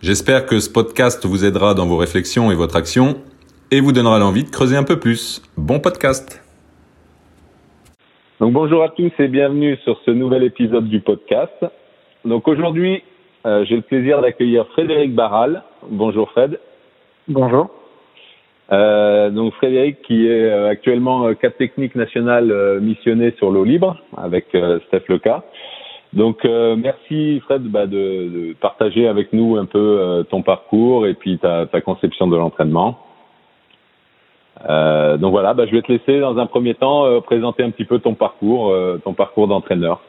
J'espère que ce podcast vous aidera dans vos réflexions et votre action et vous donnera l'envie de creuser un peu plus. Bon podcast. Donc bonjour à tous et bienvenue sur ce nouvel épisode du podcast. Donc aujourd'hui, euh, j'ai le plaisir d'accueillir Frédéric Barral. Bonjour Fred. Bonjour. Euh, donc Frédéric qui est euh, actuellement cadre technique national missionné sur l'eau libre avec Steph Leca. Donc merci Fred bah, de, de, partager avec nous un peu ton parcours et puis ta, ta conception de l'entraînement. donc voilà, bah, je vais te laisser dans un premier temps présenter un petit peu ton parcours, ton parcours d'entraîneur.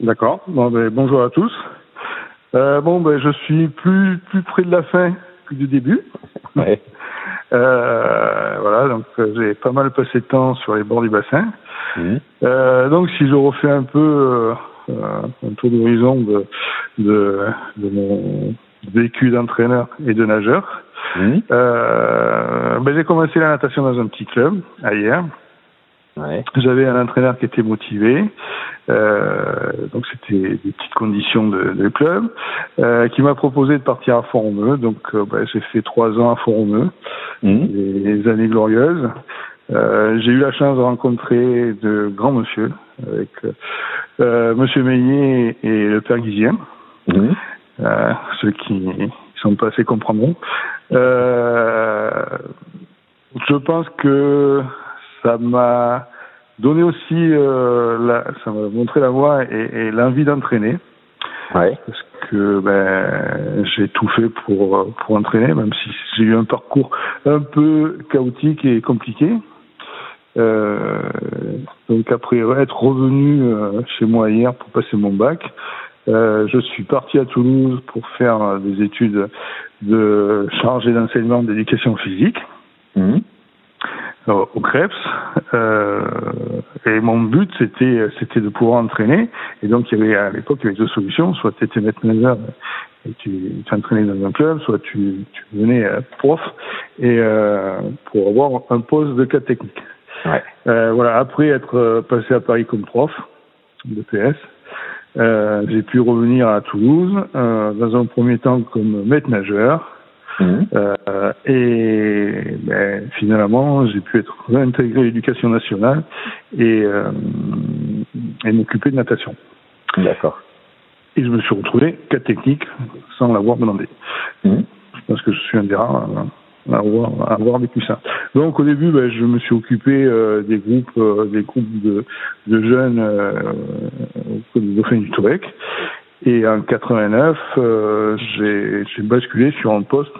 D'accord. Bon, ben, bonjour à tous. bon, ben, je suis plus plus près de la fin que du début. Ouais. Euh, voilà, donc euh, j'ai pas mal passé de temps sur les bords du bassin. Mmh. Euh, donc si je refais un peu euh, un tour d'horizon de, de, de, mon vécu d'entraîneur et de nageur, mmh. ben, j'ai commencé la natation dans un petit club ailleurs. Ouais. J'avais un entraîneur qui était motivé, euh, donc c'était des petites conditions de, de club, euh, qui m'a proposé de partir à Font-Romeu. Donc euh, bah, j'ai fait trois ans à Font-Romeu, mmh. des années glorieuses. Euh, j'ai eu la chance de rencontrer de grands monsieur, avec euh, Monsieur Meillet et le Père Guizien, mmh. ceux qui sont pas assez comprendront. je pense que ça m'a donné aussi, euh, la, ça m'a montré la voie et, et l'envie d'entraîner. Ouais. Parce que ben, j'ai tout fait pour, pour entraîner, même si j'ai eu un parcours un peu chaotique et compliqué. Euh, donc après être revenu euh, chez moi hier pour passer mon bac, euh, je suis parti à Toulouse pour faire des études de chargé d'enseignement d'éducation physique. Mmh au Krebs. Euh, et mon but, c'était, c'était de pouvoir entraîner. Et donc, il y avait, à l'époque, il y avait deux solutions. Soit tu étais maître nageur et tu t'entraînais dans un club, soit tu, tu devenais prof et euh, pour avoir un poste de cadre technique. Ouais. Euh, voilà. Après être passé à Paris comme prof de PS, euh, j'ai pu revenir à Toulouse euh, dans un premier temps comme maître nageur. Mmh. Euh, et ben, finalement, j'ai pu être réintégré à l'éducation nationale et, euh, et m'occuper de natation. D'accord. Et je me suis retrouvé cas technique sans l'avoir demandé. Mmh. Je pense que je suis un des rares à avoir, à avoir vécu ça. Donc au début, ben, je me suis occupé euh, des groupes, euh, des groupes de, de jeunes euh, au Dauphin du Tourec. Et en 89, euh, j'ai basculé sur un poste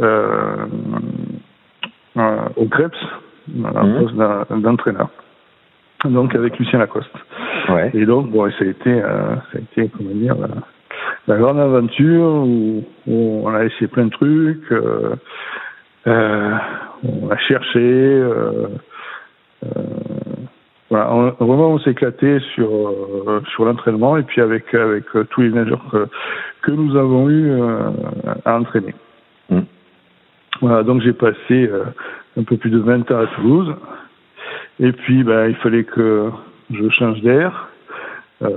euh, euh, au Krebs, un Mmh. poste d'entraîneur. Donc avec Lucien Lacoste. Ouais. Et donc bon, ça a été, euh, ça a été comment dire, la, la grande aventure où, où on a essayé plein de trucs. Euh, on a cherché. Euh, voilà, on, vraiment on s'est éclaté sur euh, sur l'entraînement et puis avec avec euh, tous les nageurs que, que nous avons eu euh, à entraîner. Mmh. Voilà, donc j'ai passé euh, un peu plus de 20 ans à Toulouse et puis ben, il fallait que je change d'air, euh,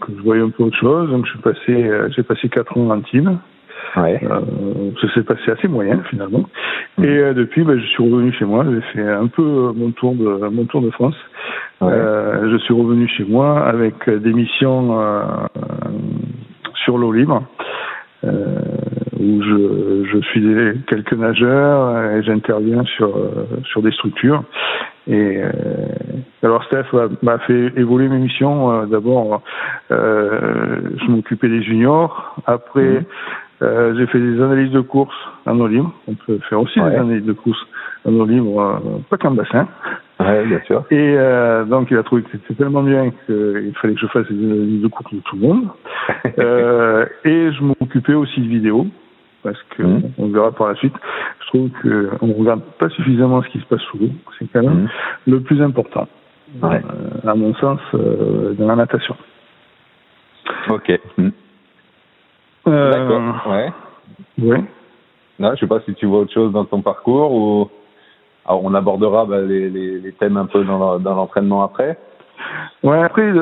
que je voyais un peu autre chose. Donc je suis passé j'ai passé quatre ans en team. Ouais. Euh, ça s'est passé assez moyen finalement. Et euh, depuis, ben, je suis revenu chez moi. J'ai fait un peu mon tour de mon tour de France. Ouais. Euh, je suis revenu chez moi avec des missions euh, sur l'eau libre, euh, où je, je suis quelques nageurs et j'interviens sur sur des structures. Et euh, alors Steph m'a fait évoluer mes missions. D'abord, euh, je m'occupais des juniors. Après, Mmh. Euh, j'ai fait des analyses de course en eau libre. On peut faire aussi Ouais. des analyses de course en eau libre, euh, pas qu'en bassin. Ouais, bien sûr. Et euh, donc il a trouvé que c'était tellement bien qu'il fallait que je fasse des analyses de course de tout le monde. Et je m'occupais aussi de vidéos. parce que mmh. on verra par la suite. Je trouve que on regarde pas suffisamment ce qui se passe sous l'eau. C'est quand même mmh. le plus important, ouais. à mon sens, dans la natation. Ok. Mmh. Euh, D'accord. Ouais. Oui. Non, je sais pas si tu vois autre chose dans ton parcours ou alors on abordera bah, les, les, les, thèmes un peu dans, dans l'entraînement après. Ouais, après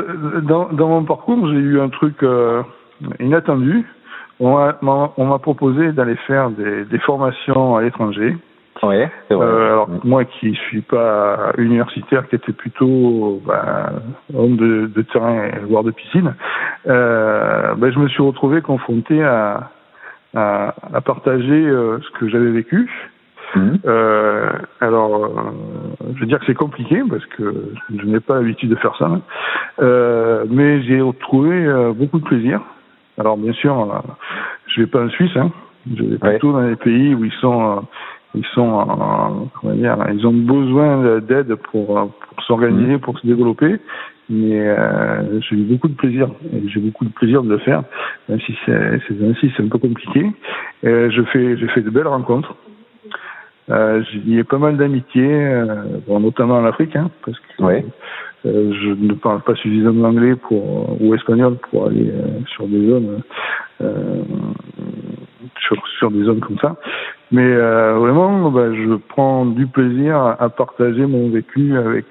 dans, dans mon parcours j'ai eu un truc euh, inattendu. On m'a proposé d'aller faire des, des, formations à l'étranger. Oui, c'est vrai. Euh, alors moi qui suis pas universitaire, qui était plutôt bah, homme de, de terrain, voire de piscine, euh, bah, je me suis retrouvé confronté à, à, à partager euh, ce que j'avais vécu. Mmh. Euh, alors, je veux dire que c'est compliqué parce que je n'ai pas l'habitude de faire ça, euh, mais j'ai retrouvé beaucoup de plaisir. Alors, bien sûr, je vais pas en Suisse, hein. je vais plutôt ouais. dans les pays où ils sont, ils sont, comment dire, ils ont besoin d'aide pour, pour s'organiser, mmh. pour se développer. Mais euh, j'ai eu beaucoup de plaisir, j'ai beaucoup de plaisir de le faire, même si c'est c'est un peu compliqué. Euh, je fais, j'ai fait de belles rencontres. Euh, J'y ai pas mal d'amitié, euh, bon, notamment en Afrique, hein, parce que ouais. euh, je ne parle pas suffisamment anglais pour ou espagnol pour aller euh, sur des zones euh, sur, sur des zones comme ça. Mais euh, vraiment, bah, je prends du plaisir à, à partager mon vécu avec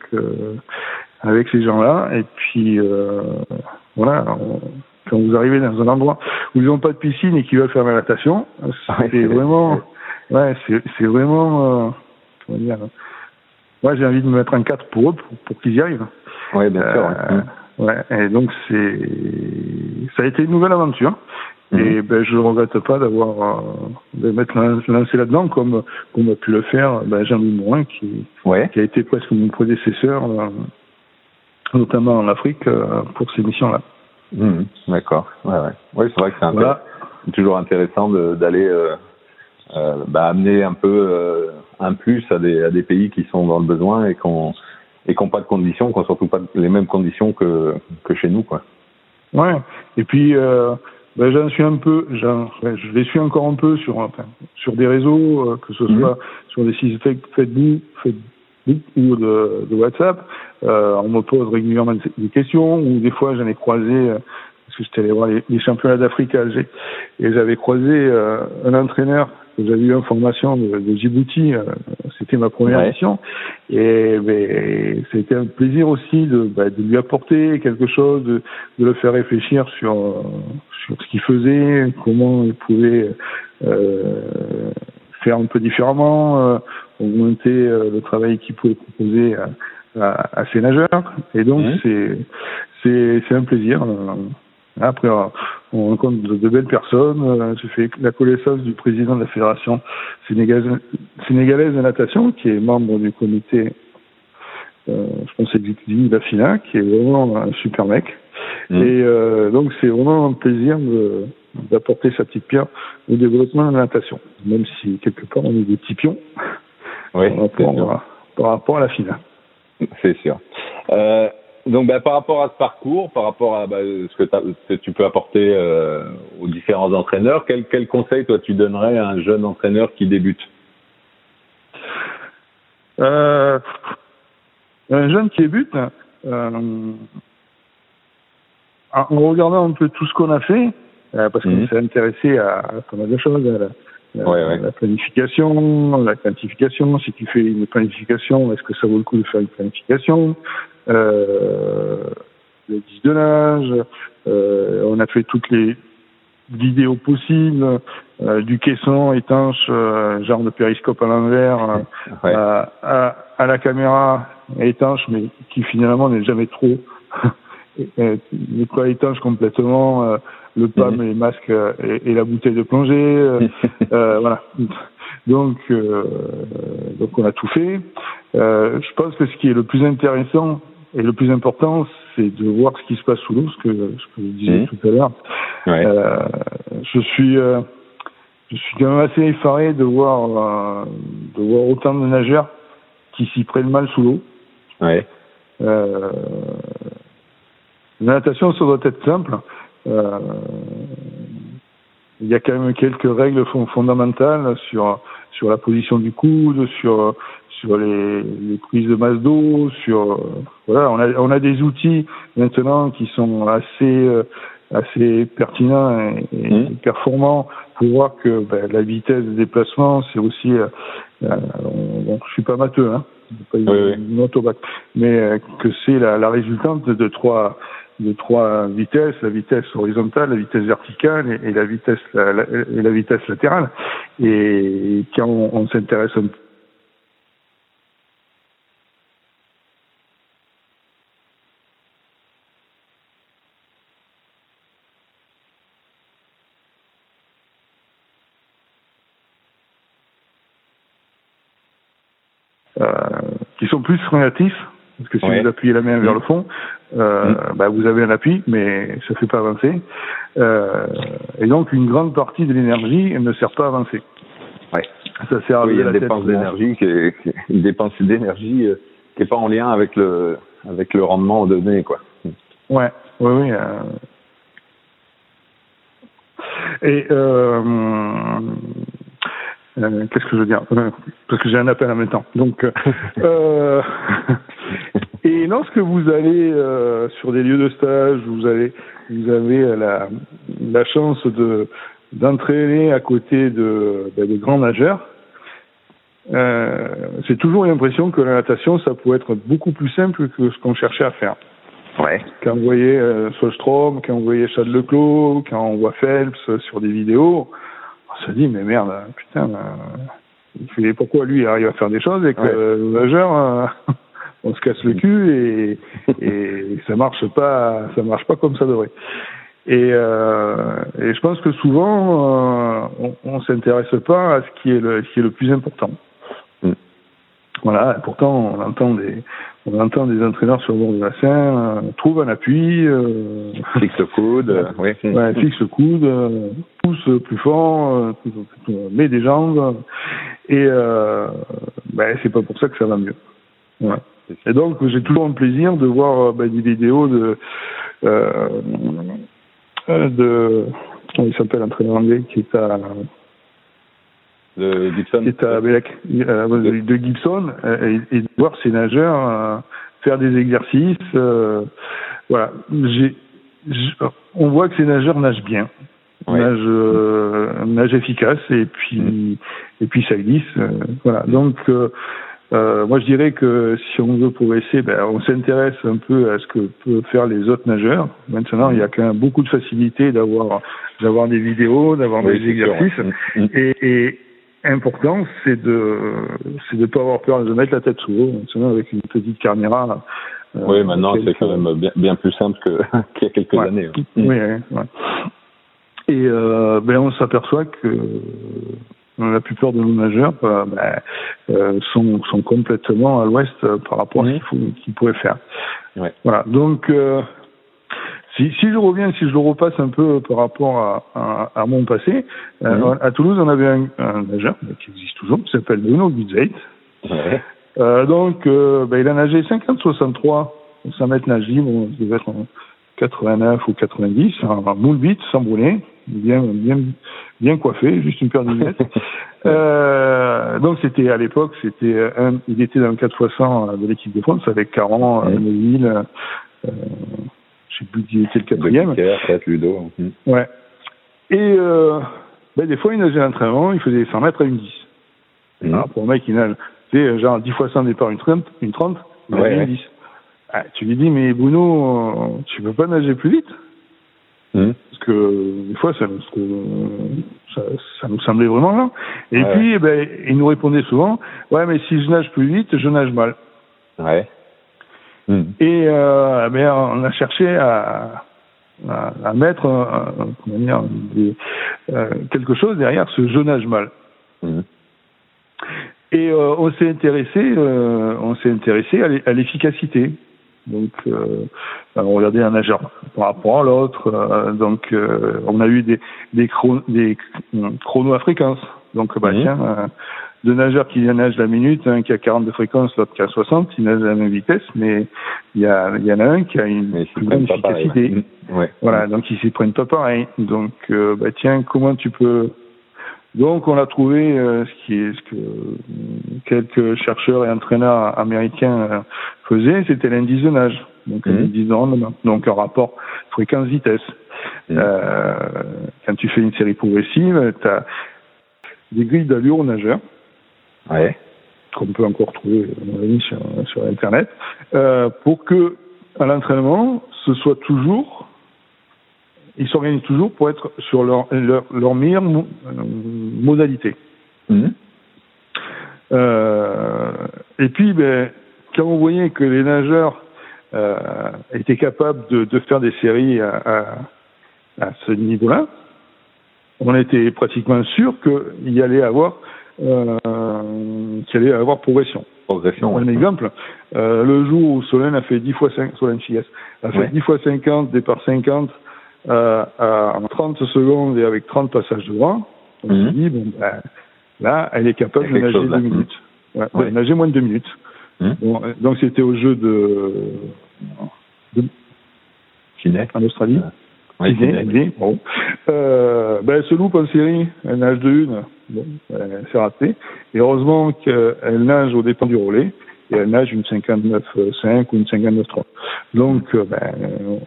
avec ces gens-là. Et puis voilà. On, quand vous arrivez dans un endroit où ils n'ont pas de piscine et qu'ils veulent faire la natation, c'est vraiment ouais, c'est vraiment, euh, comment dire, moi j'ai envie de me mettre un 4 pour eux, pour, pour qu'ils y arrivent. Oui, bien sûr. Euh, ouais. et donc c'est, ça a été une nouvelle aventure. Mmh. Et ben, je ne regrette pas d'avoir euh, de m'être lancé là-dedans comme comme a pu le faire ben, Jean-Louis Morin qui, ouais. qui a été presque mon prédécesseur, euh, notamment en Afrique, euh, pour ces missions-là. Mmh. D'accord. Ouais, ouais. Oui, c'est vrai que c'est voilà. toujours intéressant d'aller euh, euh, bah, amener un peu euh, un plus à des, à des pays qui sont dans le besoin et qu'on et qui n'ont pas de conditions, qui n'ont surtout pas les mêmes conditions que, que chez nous. Quoi. Ouais. Et puis, euh, ben, j'en suis un peu, je les suis encore un peu sur, enfin, sur des réseaux, euh, que ce soit mmh. sur des sites Facebook, Facebook ou de, de WhatsApp. Euh, on me pose régulièrement des questions, ou des fois j'en ai croisé, parce que j'étais allé voir les, les championnats d'Afrique à Alger, et j'avais croisé euh, un entraîneur j'avais eu une formation de, de Djibouti, euh, c'était ma première ouais. mission, et ben, c'était un plaisir aussi de, bah, de, lui apporter quelque chose, de, de le faire réfléchir sur, sur ce qu'il faisait, comment il pouvait euh, faire un peu différemment, euh, augmenter euh, le travail qu'il pouvait proposer à, à, à, ses nageurs, et donc mmh. c'est c'est un plaisir. Euh, après, on rencontre de, belles personnes. J'ai fait la connaissance du président de la fédération sénégalaise, sénégalaise de natation, qui est membre du comité, euh, je pense, exécutif de la FINA, qui est vraiment un super mec. Mmh. Et euh, donc, c'est vraiment un plaisir d'apporter sa petite pierre au développement de la natation, même si quelque part on est des petits pions oui, par, rapport à, par rapport à la FINA. C'est sûr. Euh, donc, bah, par rapport à ce parcours, par rapport à bah, ce, que ce, que tu peux apporter euh, aux différents entraîneurs, quel, quel conseil toi tu donnerais à un jeune entraîneur qui débute? Euh, Un jeune qui débute, euh, en regardant un peu tout ce qu'on a fait, parce qu'on mmh. s'est intéressé à, à pas mal de choses, à la, la, ouais, ouais. la, planification, la quantification. Si tu fais une planification, est-ce que ça vaut le coup de faire une planification euh, Le 10 de nage. Euh, on a fait toutes les vidéos possibles, euh, du caisson étanche, euh, genre de périscope à l'envers, ouais. à, à, à, la caméra étanche, mais qui finalement n'est jamais trop n'est pas étanche complètement. Euh, le PAM, mmh. les masques euh, et, et, la bouteille de plongée. euh, voilà. Donc, euh, donc on a tout fait. Euh, je pense que ce qui est le plus intéressant et le plus important, c'est de voir ce qui se passe sous l'eau, ce que, ce que je disais mmh. tout à l'heure. Ouais. Euh, je suis, je suis quand même assez effaré de voir, de voir autant de nageurs qui s'y prennent mal sous l'eau. Ouais. La natation, ça doit être simple. Euh, il y a quand même quelques règles fondamentales sur sur la position du coude, sur sur les, les prises de masse d'eau, sur voilà, on a on a des outils maintenant qui sont assez assez pertinents et, mmh. performants pour voir que ben, la vitesse de déplacement, c'est aussi, euh, bon, je suis pas matheux, hein, pas une, oui, oui. mais que c'est la, la résultante de, de trois de trois vitesses, la vitesse horizontale, la vitesse verticale et, et la vitesse la, la, et la vitesse latérale. Et quand on, on s'intéresse un euh, qui sont plus relatifs parce que si Ouais. vous appuyez la main vers le fond, euh, Mm. bah, vous avez un appui, mais ça ne fait pas avancer. Euh, et donc, une grande partie de l'énergie ne sert pas à avancer. Ouais. Ça sert à Oui, il y a une dépense d'énergie qui est, qui est- une dépense d'énergie euh, qui est pas en lien avec le avec le rendement donné quoi. Ouais, oui, oui. euh. Et euh, euh, qu'est-ce que je veux dire Euh, Parce que j'ai un appel en même temps. Donc, euh, euh, et lorsque vous allez euh, sur des lieux de stage, vous allez, vous avez la, la chance de d'entraîner à côté de, ben, de grands nageurs. Euh, c'est toujours l'impression que la natation, ça peut être beaucoup plus simple que ce qu'on cherchait à faire Ouais. quand on voyait Solstrom, quand on voyait Chad Leclos, quand on voit Phelps sur des vidéos, on se dit mais merde, putain, euh, pourquoi lui il arrive à faire des choses et que le nageur, euh, on se casse le cul et, et ça marche pas, ça marche pas comme ça devrait. Et, euh, et je pense que souvent euh, on, on s'intéresse pas à ce qui est le, ce qui est le plus important. Voilà, pourtant on entend des on entend des entraîneurs sur le bord du bassin, euh, trouve un appui, euh, Fixe le coude. euh, oui. ouais, fixe le coude, euh, pousse plus fort, euh, met des jambes, et ben, c'est pas pour ça que ça va mieux. Ouais. Et donc j'ai toujours un plaisir de voir ben, des vidéos de de comment il s'appelle l'entraîneur anglais qui est à De Gibson. qui est à Bellec, de, Gibson, euh, et, et de voir ces nageurs euh, faire des exercices. euh, voilà, j'ai, on voit que ces nageurs nagent bien, Ouais. nagent, euh, efficace, et puis et puis ça glisse. euh, voilà, donc euh, moi je dirais que si on veut progresser, ben, on s'intéresse un peu à ce que peuvent faire les autres nageurs. Maintenant, il y a quand même beaucoup de facilité d'avoir d'avoir des vidéos, d'avoir Oui, des c'est sûr, exercices. ouais. Mm, mm. Et, et important, c'est de c'est de pas avoir peur de mettre la tête sous l'eau. Avec une petite caméra. euh, Oui, maintenant c'est quand même bien, bien plus simple que qu'il y a quelques Ouais. années. hein. Oui, ouais. Et euh, ben on s'aperçoit que la plupart de nos nageurs euh, ben, euh, sont, sont complètement à l'ouest euh, par rapport à ce qu'ils pourraient faire. Voilà. Donc, euh, si, si je reviens, si je le repasse un peu par rapport à, à, à mon passé, euh, à Toulouse, on avait un, un nageur mais qui existe toujours, qui s'appelle Bruno Gutzeit. Euh, donc, euh, ben, il a nagé 50-63 au 100 mètres nage libre, il devait être en 89 ou 90, en, moule vite, sans brûler, bien, bien, bien coiffé, juste une paire de lunettes. euh, donc, c'était à l'époque, c'était il était dans le 4 x 100 de l'équipe de France avec Caron, Mhm. Je sais plus qui était le quatrième. Peut-être Ludo. Mm. Ouais. Et euh, ben, des fois, il nageait à l'entraînement, il faisait 100 mètres à une 10. Mm. Alors, pour un mec qui nage, tu sais, genre 10 fois 100 départ, une 30, une 30 il Ouais, une 10. Ah, tu lui dis, mais Bruno, tu peux pas nager plus vite? Mm. Parce que des fois, ça, ça, ça nous semblait vraiment lent. Et Ouais, puis, eh ben, il nous répondait souvent, ouais, mais si je nage plus vite, je nage mal. Ouais. Mm. Et euh, ben, on a cherché à, à, à mettre euh, comment dire, des- euh, quelque chose derrière ce je nage mal. Mm. Et on s'est intéressé, on s'est intéressé à l'e- à l'efficacité. Donc, euh, on regardait un nageur par rapport à l'autre. euh, donc, euh, on a eu des des, chron- des chronos à fréquence. Donc, bah, tiens, euh, deux nageurs qui nagent la minute, un qui a 40 de fréquence, l'autre qui a 60, ils nagent à la même vitesse, mais il y, a, il y en a un qui a une pareil. efficacité. Ouais. Ouais. Voilà, donc ils s'y prennent pas pareil. Donc, euh, bah tiens, comment tu peux Donc, on a trouvé euh, ce qui est ce que quelques chercheurs et entraîneurs américains faisaient, c'était l'indice de nage, donc de rendement, donc un rapport fréquence-vitesse. Mhm. Euh, quand tu fais une série progressive, tu as des grilles d'allure aux nageurs Ouais. qu'on peut encore trouver à mon avis, sur, sur Internet, euh, pour que à l'entraînement, ce soit toujours, ils s'organisent toujours pour être sur leur, leur, leur meilleure mo- euh, modalité. Mhm. Euh, et puis, ben, quand on voyait que les nageurs euh, étaient capables de, de faire des séries à, à, à ce niveau-là, on était pratiquement sûr qu'il y allait avoir euh, qu'il allait avoir progression. Progression. Un ouais. exemple, euh, le jour où Solène a fait 10 fois 5, Solène Chies, a fait Ouais. 10 fois 50, départ 50, euh, à- en 30 secondes et avec 30 passages de bras, on Mhm. s'est dit, bon, ben, là, elle est capable de nager chose là. 2 minutes. Ouais, Ouais. nager moins de 2 minutes. Mhm. Bon, euh, donc c'était au jeu de, de Kiné. en Australie. Sydney, Kiné. Sydney, bon. Euh, ben, elle se loupe en série, elle nage de une, bon, elle s'est ratée. Et heureusement qu'elle nage au départ du relais, et elle nage une 59,5 ou une 59,3. Donc, euh, ben,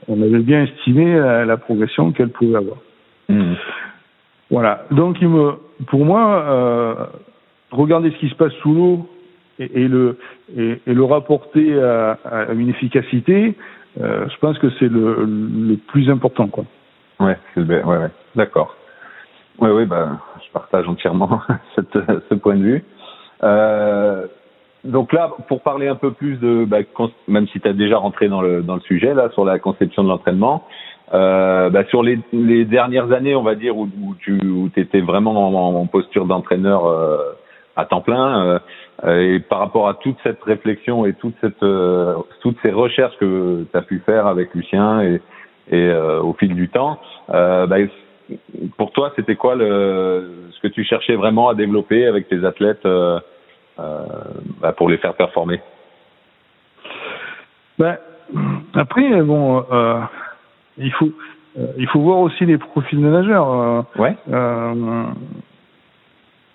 on avait bien estimé la, la progression qu'elle pouvait avoir. Mhm. Voilà. Donc, il me, pour moi, euh, regarder ce qui se passe sous l'eau et, et le et, et le rapporter à, à une efficacité, euh, je pense que c'est le, le plus important, quoi. Ouais, c'est le- ouais, ouais. D'accord. Ouais, ouais, bah, je partage entièrement cette, ce point de vue. Euh, donc là, pour parler un peu plus de, bah, même si tu as déjà rentré dans le, dans le sujet, là, sur la conception de l'entraînement, euh, bah, sur les, les dernières années, on va dire, où, tu où étais vraiment en, en posture d'entraîneur euh, à temps plein, euh, euh, et par rapport à toute cette réflexion et toute cette, euh, toutes ces recherches que tu as pu faire avec Lucien et, et euh, au fil du temps, euh, bah, pour toi, c'était quoi le, ce que tu cherchais vraiment à développer avec tes athlètes euh, euh, bah, pour les faire performer? Ben, après, bon, euh, il faut euh, il faut voir aussi les profils de nageurs. Ouais.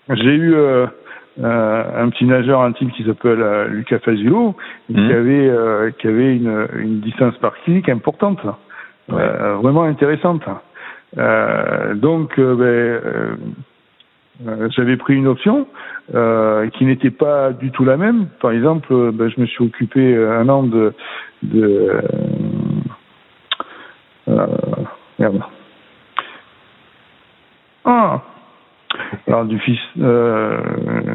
J'ai eu un petit nageur intime qui s'appelle Lucas Fazulo, et Mhm. qui avait euh, qui avait une, une distance par clinique importante, euh, vraiment intéressante. Euh, donc, euh, ben, j'avais pris une option euh, qui n'était pas du tout la même. Par exemple, ben, je me suis occupé un an de, de euh, merde. Ah, alors du fils euh,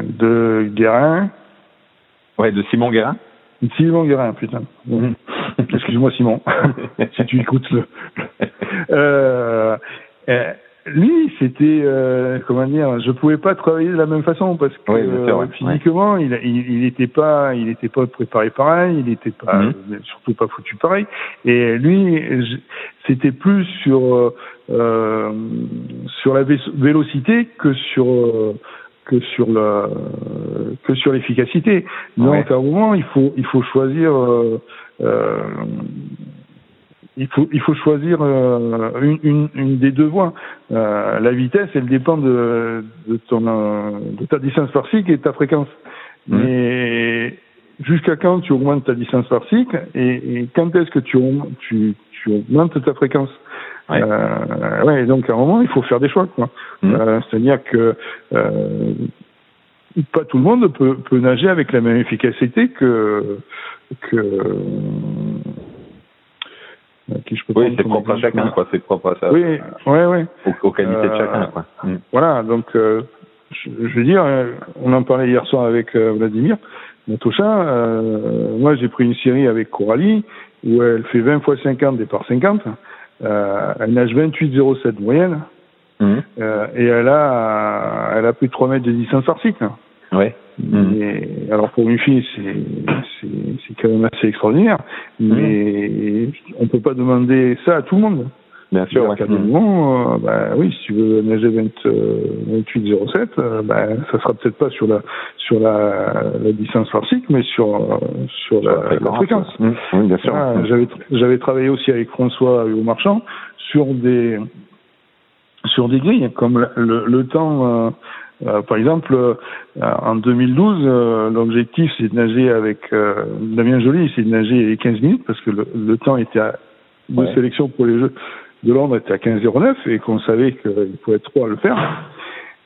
de Guérin, Ouais, de Simon Guérin. Simon Guérin, putain. Mhm. Excuse-moi Simon, si tu écoutes le. Euh, euh, lui, c'était euh, comment dire, je pouvais pas travailler de la même façon parce que Oui, bien sûr, ouais. physiquement, il, il, il était pas, il était pas préparé pareil, il était pas, Mhm. surtout pas foutu pareil. Et lui, c'était plus sur euh, sur la vé- vélocité que sur que sur la que sur l'efficacité. Donc Ouais. à un moment, il faut il faut choisir. euh, euh, il faut, il faut choisir euh, une, une, une des deux voies. La vitesse, elle dépend de, de, ton, de ta distance par cycle et de ta fréquence. Mhm. Mais jusqu'à quand tu augmentes ta distance par cycle et, et quand est-ce que tu, augmentes- tu, tu augmentes ta fréquence? Ouais. Euh, ouais, donc à un moment, il faut faire des choix. quoi. Mhm. Euh, C'est-à-dire que euh, pas tout le monde peut, peut nager avec la même efficacité que que euh, qui je peux Oui, c'est propre à chacun, quoi. C'est propre à ça. Oui, ouais, ouais. Aux, aux qualités de Euh, chacun, quoi. Mhm. Voilà, donc euh, je, je veux dire, on en parlait hier soir avec Vladimir Natosha. Euh, moi, j'ai pris une série avec Coralie où elle fait 20 fois 50 départ 50. Euh, elle nage 28,07 moyenne Mhm. euh, et elle a elle a plus de 3 mètres de distance par cycle. Ouais. Mhm. Mais, alors pour une fille, c'est c'est c'est quand même assez extraordinaire. Mais on peut pas demander ça à tout le monde. Bien sûr. Ouais. Euh, bah, oui, si tu veux nager 20, 28,07, euh, bah, ça sera peut-être pas sur la sur la, la distance farcique, mais sur sur, la, la, fréquence. Mmh. Oui, bien sûr. j'avais j'avais travaillé aussi avec François au Marchand sur des sur des grilles comme le, le, temps. Euh, par exemple, euh, en 2012, euh, l'objectif c'est de nager avec Damien Joly, c'est de nager 15 minutes parce que le, le temps était à, de sélection pour les Jeux de Londres était à 15,09 et qu'on savait qu'il pouvait être trois à le faire.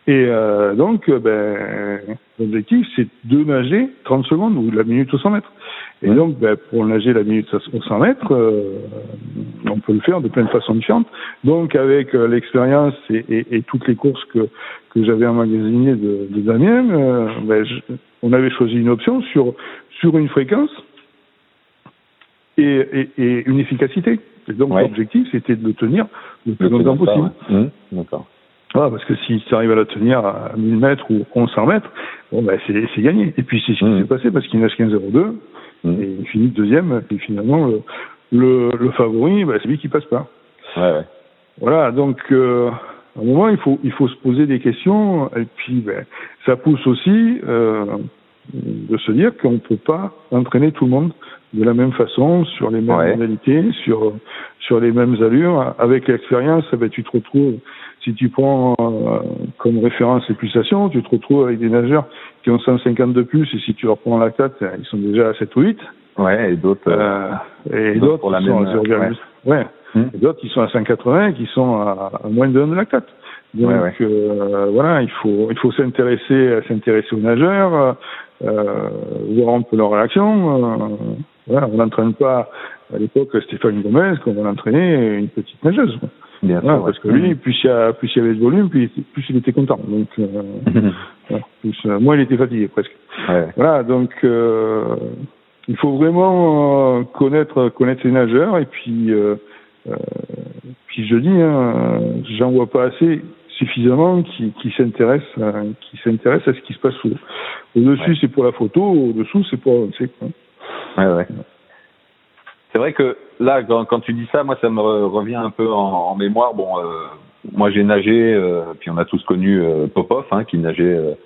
Et euh, donc, ben, l'objectif, c'est de nager 30 secondes ou la minute au 100 mètres. Et donc, ben, pour nager la minute au 100 mètres, euh, on peut le faire de plein de façons différentes. Donc, avec euh, l'expérience et, et, et, toutes les courses que, que j'avais emmagasinées de, de Damien, euh, ben, on avait choisi une option sur, sur une fréquence et, et une efficacité. Et donc, l'objectif, c'était de le tenir le plus longtemps possible. Mmh, d'accord. Ah, parce que si tu arrives à la tenir à 1000 mètres ou 1100 mètres, bon, ben, c'est gagné. Et puis, c'est ce qui mmh. s'est passé parce qu'il nage 15,02 mmh. et il finit deuxième. Et finalement, le, le, le favori, ben, c'est lui qui passe pas. Ouais, ouais. Voilà, donc, euh, à un moment, il faut, il faut se poser des questions. Et puis, ben, ça pousse aussi euh, de se dire qu'on ne peut pas entraîner tout le monde de la même façon, sur les mêmes modalités, sur, sur les mêmes allures. Avec l'expérience, ben, tu te retrouves si tu prends euh, comme référence les pulsations, tu te retrouves avec des nageurs qui ont 150 de plus, et si tu leur prends la lactate, ils sont déjà à 7 ou 8. Ouais, et d'autres. Euh, et d'autres qui sont à 0,8. Ouais. Hmm. Et d'autres qui sont à 180 qui sont à, moins de 1 de lactate. Donc euh, voilà, il faut il faut s'intéresser s'intéresser aux nageurs, euh, voir un peu leur réaction. Voilà, on n'entraîne pas à l'époque Stéphane Gomez comme on entraînait une petite nageuse. Bien sûr, parce que lui, plus il y, a, plus il y avait de volume, plus, plus il était content. Donc, euh, plus, euh, moins il était fatigué presque. Ouais. Voilà, donc euh, il faut vraiment connaître connaître les nageurs et puis puis je dis, hein, j'en vois pas assez suffisamment qui, qui s'intéressent qui s'intéressent à ce qui se passe au, au-dessus c'est pour la photo, au-dessous c'est pour. Quoi. Ouais ouais. C'est vrai que là, quand, tu dis ça, moi, ça me revient un peu en, mémoire. Bon, euh, moi, j'ai nagé, euh, puis on a tous connu euh, Popov, hein, qui nageait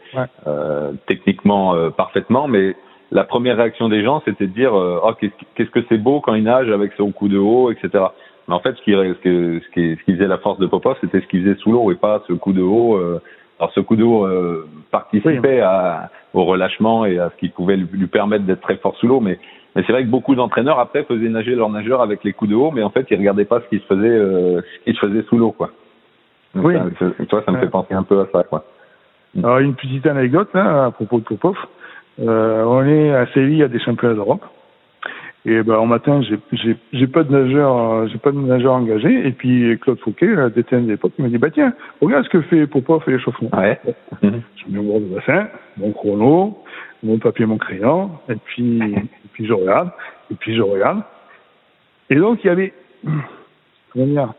euh, techniquement parfaitement, mais la première réaction des gens, c'était de dire oh, qu'est-ce que c'est beau quand il nage avec son coup de haut, etc. Mais en fait, ce qui, ce qui, ce qui faisait la force de Popov, c'était ce qu'il faisait sous l'eau et pas ce coup de haut. Alors, ce coup de haut participait à, au relâchement et à ce qui pouvait lui permettre d'être très fort sous l'eau, mais mais c'est vrai que beaucoup d'entraîneurs après faisaient nager leurs nageurs avec les coups de haut, mais en fait ils regardaient pas ce qui se faisait, euh, ce qui se faisait sous l'eau, quoi. Donc oui. Ça, toi, ça me fait penser un peu à ça, quoi. Alors une petite anecdote hein, à propos de Popov. Euh, on est à Séville à des championnats d'Europe. Et ben en matin, j'ai pas de nageur, euh, j'ai pas de nageur engagé. Et puis Claude Fouquet, la DTN de l'époque, il m'a dit bah tiens, regarde ce que fait Popov et l'échauffement. Ouais. je mets au bord du bassin, mon chrono, mon papier, mon crayon, et puis puis je regarde, et puis je regarde. Et donc il y avait, comment dire,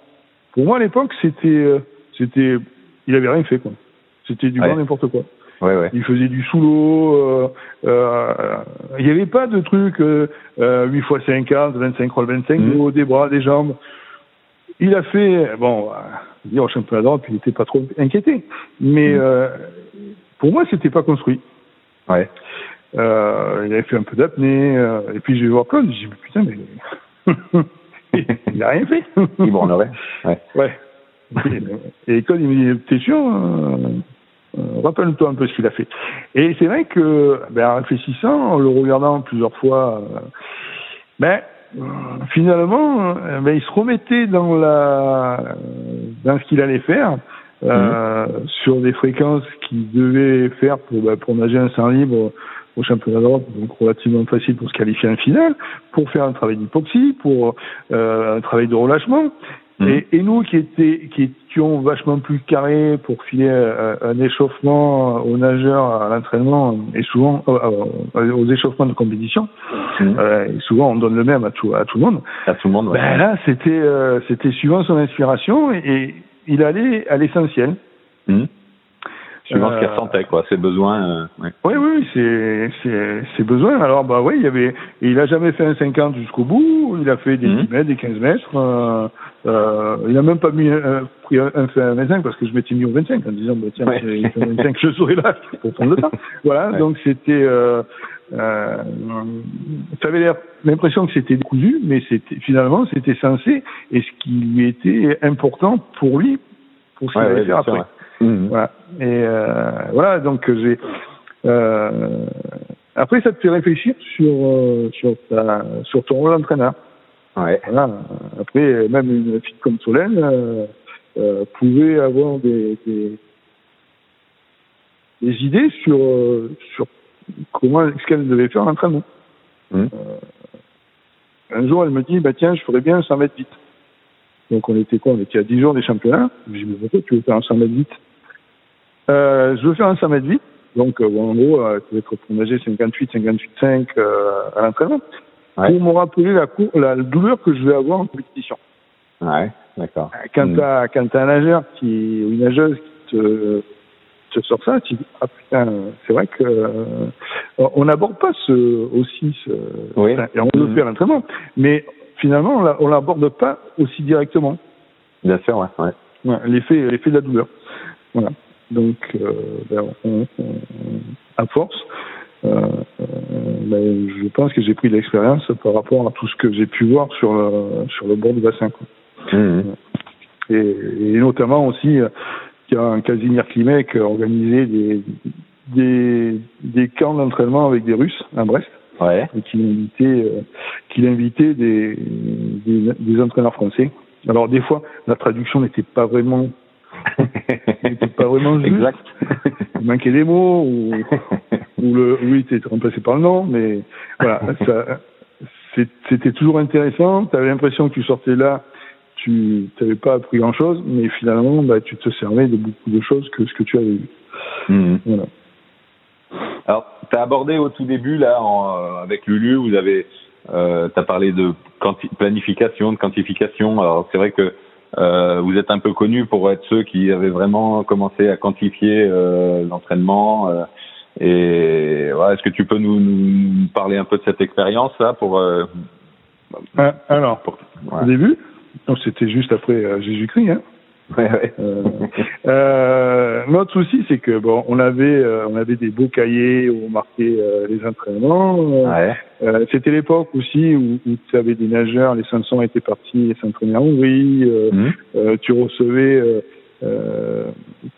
pour moi à l'époque c'était, euh, c'était, il avait rien fait quoi. C'était du grand n'importe quoi. Ouais, ouais. Il faisait du sous l'eau. Euh, euh, il n'y avait pas de truc euh, 8 x 50, 25 x 25, mmh. des bras, des jambes. Il a fait, bon, dire au championnat d'Europe, il n'était pas trop inquiété. Mais mmh. euh, pour moi, c'était pas construit. Ouais. Euh, il avait fait un peu d'apnée. Euh, et puis je vais voir Claude, je dis putain, mais il n'a rien fait. il branlerait. Ouais. ouais. Et, Claude, il me dit, t'es sûr euh, euh, Rappelle-toi un peu ce qu'il a fait. Et c'est vrai que, ben, en réfléchissant, en le regardant plusieurs fois, euh, ben, finalement, ben, il se remettait dans la, dans ce qu'il allait faire. Euh, mmh. sur des fréquences qu'il devait faire pour, ben, pour nager un sang libre au championnat d'Europe, donc relativement facile pour se qualifier en finale, pour faire un travail d'hypoxie, pour euh, un travail de relâchement. Mmh. Et, et, nous qui, étaient, qui étions vachement plus carrés pour filer un, un échauffement aux nageurs à l'entraînement et souvent euh, euh, aux échauffements de compétition, mmh. euh, et souvent on donne le même à tout, à tout le monde. À tout le monde. Ouais. Ben là, c'était euh, c'était suivant son inspiration et, et il allait à l'essentiel. Mmh. Suivant ce qu'il ressentait, quoi, ses besoins. ouais. Oui, oui, c'est ses besoins. Alors, bah oui, il y avait, il a jamais fait un 50 jusqu'au bout. Il a fait des 10 mhm. mètres, des 15 mètres. Euh, il n'a même pas mis pris un, un, 25 parce que je m'étais mis au 25 en disant, bah, tiens, ouais. 25, je serai là pour prendre le temps. Voilà, donc c'était. Euh, euh, ça avait l'impression que c'était décousu, mais c'était finalement c'était censé et ce qui lui était important pour lui pour ce qu'il allait faire après. Mmh. Voilà. Et euh, voilà, donc j'ai. Euh, après, ça te fait réfléchir sur euh, sur ta, sur ton rôle d'entraîneur. Ouais. Voilà. Après, même une fille comme Solène euh, euh, pouvait avoir des, des, des idées sur sur comment ce qu'elle devait faire en entraînement. Mmh. Euh, un jour, elle me dit, bah tiens, je ferais bien un 100 mètres vite. Donc on était quoi? On était à 10 jours des championnats. Je me dis, pourquoi tu veux faire un 100 mètres vite? Euh, Je veux faire un 100 mètres vite. Donc euh, en gros, euh, vas être pour nager 58, 58, 5 euh, à l'entraînement. Ouais. Pour me rappeler la, cour la douleur que je vais avoir en compétition. Ouais, d'accord. Quand mmh. t'as quand t'as un nageur qui ou une nageuse qui te sur ça, tu dis ah putain, c'est vrai que euh, on n'aborde pas ce aussi ce, oui. et on le fait à l'entraînement, mais finalement on l'aborde pas aussi directement. Bien sûr, ouais. ouais. ouais l'effet l'effet de la douleur. Voilà. Donc euh, ben, on, on, à force, euh, euh, ben, je pense que j'ai pris de l'expérience par rapport à tout ce que j'ai pu voir sur le sur le bord du bassin. Quoi. Mmh. Et, et, notamment aussi un Casimir Klimek organisé des, des, des camps d'entraînement avec des Russes à Brest. Ouais. Et qu'il invitait, euh, qu'il invitait des, des, des, entraîneurs français. Alors des fois, la traduction n'était pas vraiment, n'était pas vraiment juste. Exact. Il manquait des mots ou, ou le oui était remplacé par le nom, mais voilà, ça, c'était toujours intéressant. Tu avais l'impression que tu sortais là tu n'avais pas appris grand-chose, mais finalement, bah, tu te servais de beaucoup de choses que ce que tu avais vu. Mmh. Voilà. Alors, tu as abordé au tout début, là, en, euh, avec Lulu, vous avez, euh, tu as parlé de planification, de quantification. Alors, c'est vrai que euh, vous êtes un peu connu pour être ceux qui avaient vraiment commencé à quantifier euh, l'entraînement. Euh, et voilà, est-ce que tu peux nous, nous, parler un peu de cette expérience là pour euh, Alors, pour, ouais. au début, non, c'était juste après euh, Jésus-Christ. Hein. Ouais, ouais. Euh, euh, notre souci, c'est que bon, on avait, euh, on avait des beaux cahiers où on marquait euh, les entraînements. Ouais. C'était l'époque aussi où, où tu avais des nageurs, les Samsons étaient partis s'entraîner en Hongrie. Mmh. tu recevais,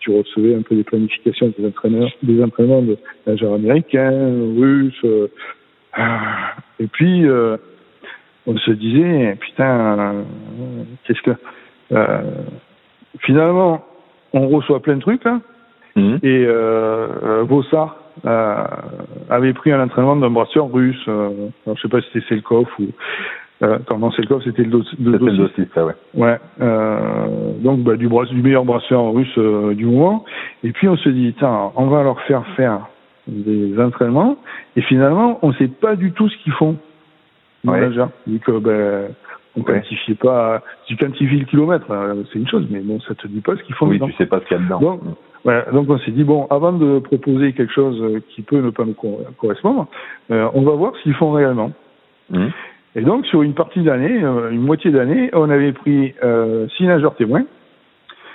tu recevais un peu des planifications des entraîneurs, des entraînements de nageurs américains, russes. et puis on se disait, putain, qu'est-ce que... Euh, finalement, on reçoit plein de trucs, là, mmh. et euh, Vossard euh, avait pris un entraînement d'un brasseur russe, euh, je sais pas si c'était Selkov ou... Euh, non, Selkov, c'était le, dossier. le dossier. ça, ouais. Ouais. Euh, donc, bah, du, brasse, du meilleur brasseur russe euh, du moment. Et puis, on se dit, tiens, on va leur faire faire des entraînements. Et finalement, on sait pas du tout ce qu'ils font ouais. déjà. Que ben, on quantifie pas. Tu quantifies le kilomètre, hein, c'est une chose, mais bon, ça te dit pas ce qu'ils font oui, dedans. tu sais pas ce qu'il y a dedans. Donc, on s'est dit bon, avant de proposer quelque chose qui peut ne pas nous correspondre, euh, on va voir ce qu'ils font réellement. Mmh. Et donc sur une partie d'année, euh, une moitié d'année, on avait pris euh, six nageurs témoins.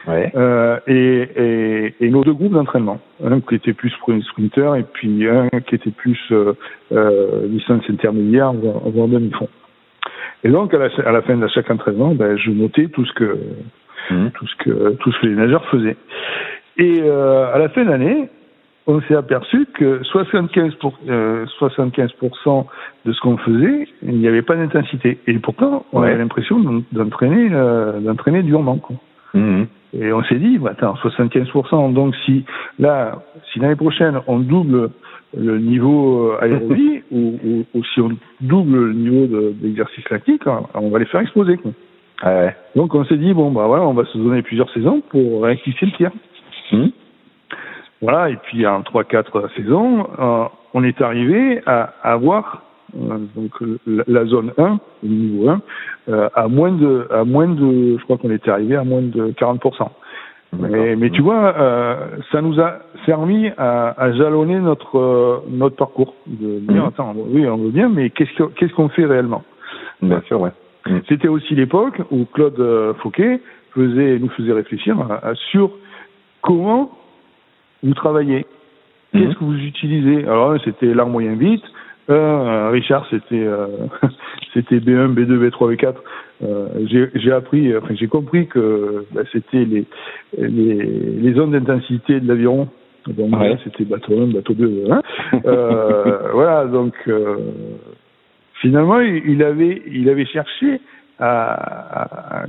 Ouais. Euh, et, et, et, nos deux groupes d'entraînement. Un qui était plus sprinter et puis un qui était plus euh, euh, licence intermédiaire, voire demi-fond. Et donc à la, à la, fin de chaque entraînement, ben, je notais tout ce que mmh. tout ce que tout ce que les nageurs faisaient. Et euh, à la fin de l'année, on s'est aperçu que 75%, pour, euh, 75 de ce qu'on faisait, il n'y avait pas d'intensité. Et pourtant, on ouais. avait l'impression d'entraîner euh, d'entraîner durement. Quoi. Mmh. Et on s'est dit, bah, attends, 75%, donc si là, si l'année prochaine on double le niveau euh, aérobie ou, ou, ou, si on double le niveau d'exercice de, lactique, on va les faire exploser. Quoi. Ah ouais. Donc on s'est dit, bon, bah voilà, on va se donner plusieurs saisons pour rectifier le tir. Mmh. Voilà, et puis en 3-4 saisons, euh, on est arrivé à avoir donc la, zone 1, le niveau 1, euh, à moins de, à moins de, je crois qu'on était arrivé à moins de 40%. Mais, mais, tu vois, euh, ça nous a servi à, à jalonner notre euh, notre parcours. De dire, attends, oui, on veut bien, mais qu'est-ce qu'est-ce qu'on fait réellement? Bien sûr, ouais. Mm. C'était aussi l'époque où Claude euh, Fauquet faisait, nous faisait réfléchir sur comment vous travaillez. Qu'est-ce mm-hmm. que vous utilisez? Alors, c'était l'art moyen vite. Euh, Richard, c'était euh, c'était B1, B2, B3, B4. Euh, j'ai appris, enfin j'ai compris que bah, c'était les, les, les zones d'intensité de l'aviron. Donc c'était bateau 1, bateau 2. Hein euh, voilà, donc euh, finalement il avait il avait cherché à,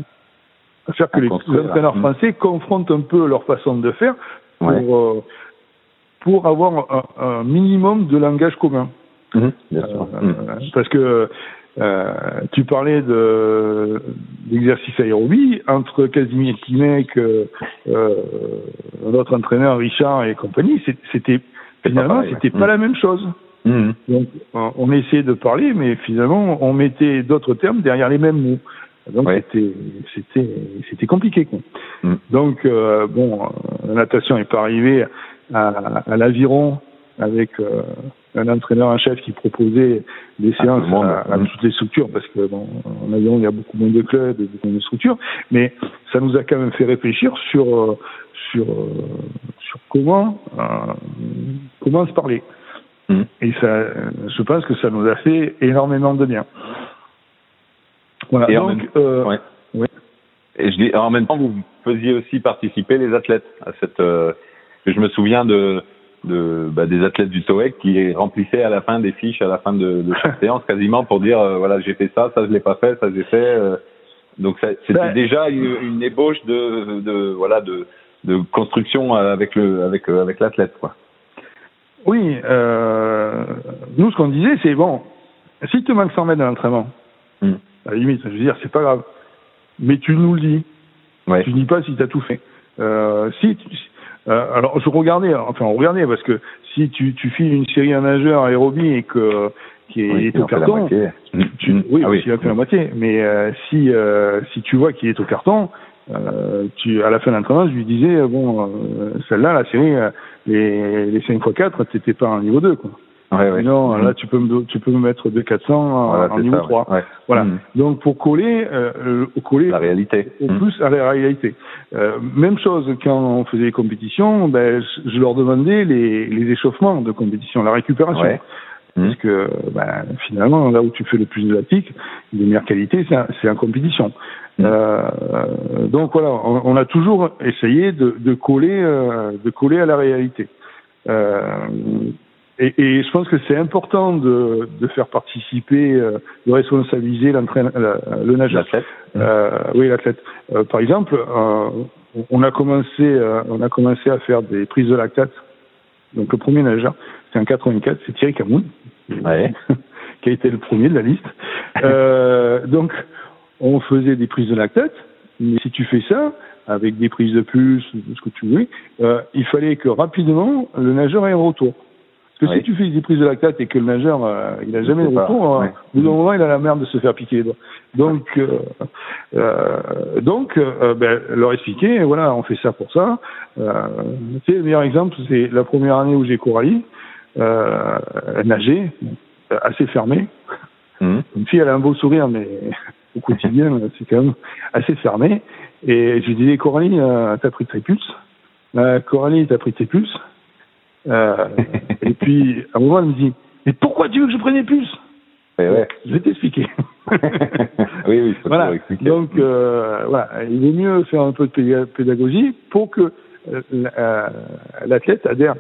à faire que les entraîneurs français confrontent un peu leur façon de faire pour euh, pour avoir un, un minimum de langage commun. Mmh, bien sûr. Euh, mmh. Parce que euh, tu parlais de d'exercice aérobie entre Casimir Kimek, euh, euh, notre entraîneur Richard et compagnie, c'était finalement c'était pas, pas la même chose. Mmh. Donc on essayait de parler, mais finalement on mettait d'autres termes derrière les mêmes mots. Donc c'était c'était c'était compliqué quoi. Mmh. Donc euh, bon, la natation est pas arrivée à, à l'aviron avec euh, un entraîneur en chef qui proposait des séances à, toutes les structures parce que bon, en avion il y a beaucoup moins de clubs et beaucoup moins de structures, mais ça nous a quand même fait réfléchir sur euh, sur euh, sur comment comment se parler. Mmh. Et ça, je pense que ça nous a fait énormément de bien. Voilà. Et donc, euh, ouais. Et je dis, en même temps, vous faisiez aussi participer les athlètes à cette. je me souviens de de bah, des athlètes du TOEC qui remplissaient à la fin des fiches à la fin de, de chaque séance quasiment pour dire euh, voilà j'ai fait ça ça je l'ai pas fait ça j'ai fait euh. donc c'était déjà une, une, ébauche de, de voilà de, de construction avec le avec euh, avec l'athlète quoi oui euh, nous ce qu'on disait c'est bon si tu manques 100 mètres d'entraînement hmm. à la limite je veux dire c'est pas grave mais tu nous le dis ouais. tu dis pas si tu as tout fait euh, si euh, alors je regardais, enfin on regardait parce que si tu, tu files une série à nageur aérobie et que qui est, au carton, tu, oui, ah oui. il a fait la moitié. Mais euh, si euh, si tu vois qu'il est au carton, euh, tu à la fin de l'entraînement, je lui disais bon celle-là la série les les 5 x 4 t'étais pas en niveau 2 quoi. Ouais, ouais. Non, là tu peux me tu peux me mettre 2 400 voilà, en niveau ça, 3. Ouais. Voilà. Mmh. Donc pour coller euh, coller la réalité. Au mmh. plus à la réalité. Euh, même chose quand on faisait les compétitions, ben je leur demandais les les échauffements de compétition, la récupération. Parce que ben, finalement, là où tu fais le plus de lactique, de meilleure qualité, c'est en compétition. Euh, donc voilà, on, on, a toujours essayé de, de coller, euh, de coller à la réalité. Euh, et, et, je pense que c'est important de, de, faire participer, euh, de responsabiliser l'entraîneur, le nageur. L'athlète. Euh, oui, l'athlète. Euh, par exemple, euh, on a commencé, euh, on a commencé à faire des prises de lactate. Donc le premier nageur, c'est en 84, c'est Thierry Camoun, ouais. qui a été le premier de la liste. donc on faisait des prises de lactate, mais si tu fais ça, avec des prises de pulse, ce que tu veux, euh, il fallait que rapidement le nageur ait un retour. Parce que si tu fais des prises de lactate et que le nageur, euh, il a jamais de retour, hein, au bout d'un moment, il a la merde de se faire piquer les doigts. Donc, euh, euh, donc, euh, ben, leur expliquer, voilà, on fait ça pour ça. Euh, tu sais, le meilleur exemple, c'est la première année où j'ai Coralie, euh, nager, assez fermé. Mmh. Une fille, elle a un beau sourire, mais au quotidien, c'est quand même assez fermé. Et je lui disais, Coralie, euh, t'as pris tes pulses? Euh, Coralie, t'as pris tes pulses? Euh, et puis, à un moment, elle me dit, mais pourquoi tu veux que je prenne puces? Eh ouais. Je vais t'expliquer. oui, oui, faut voilà. expliquer. Donc, euh, voilà, il vaut mieux faire un peu de pédagogie pour que euh, euh, l'athlète adhère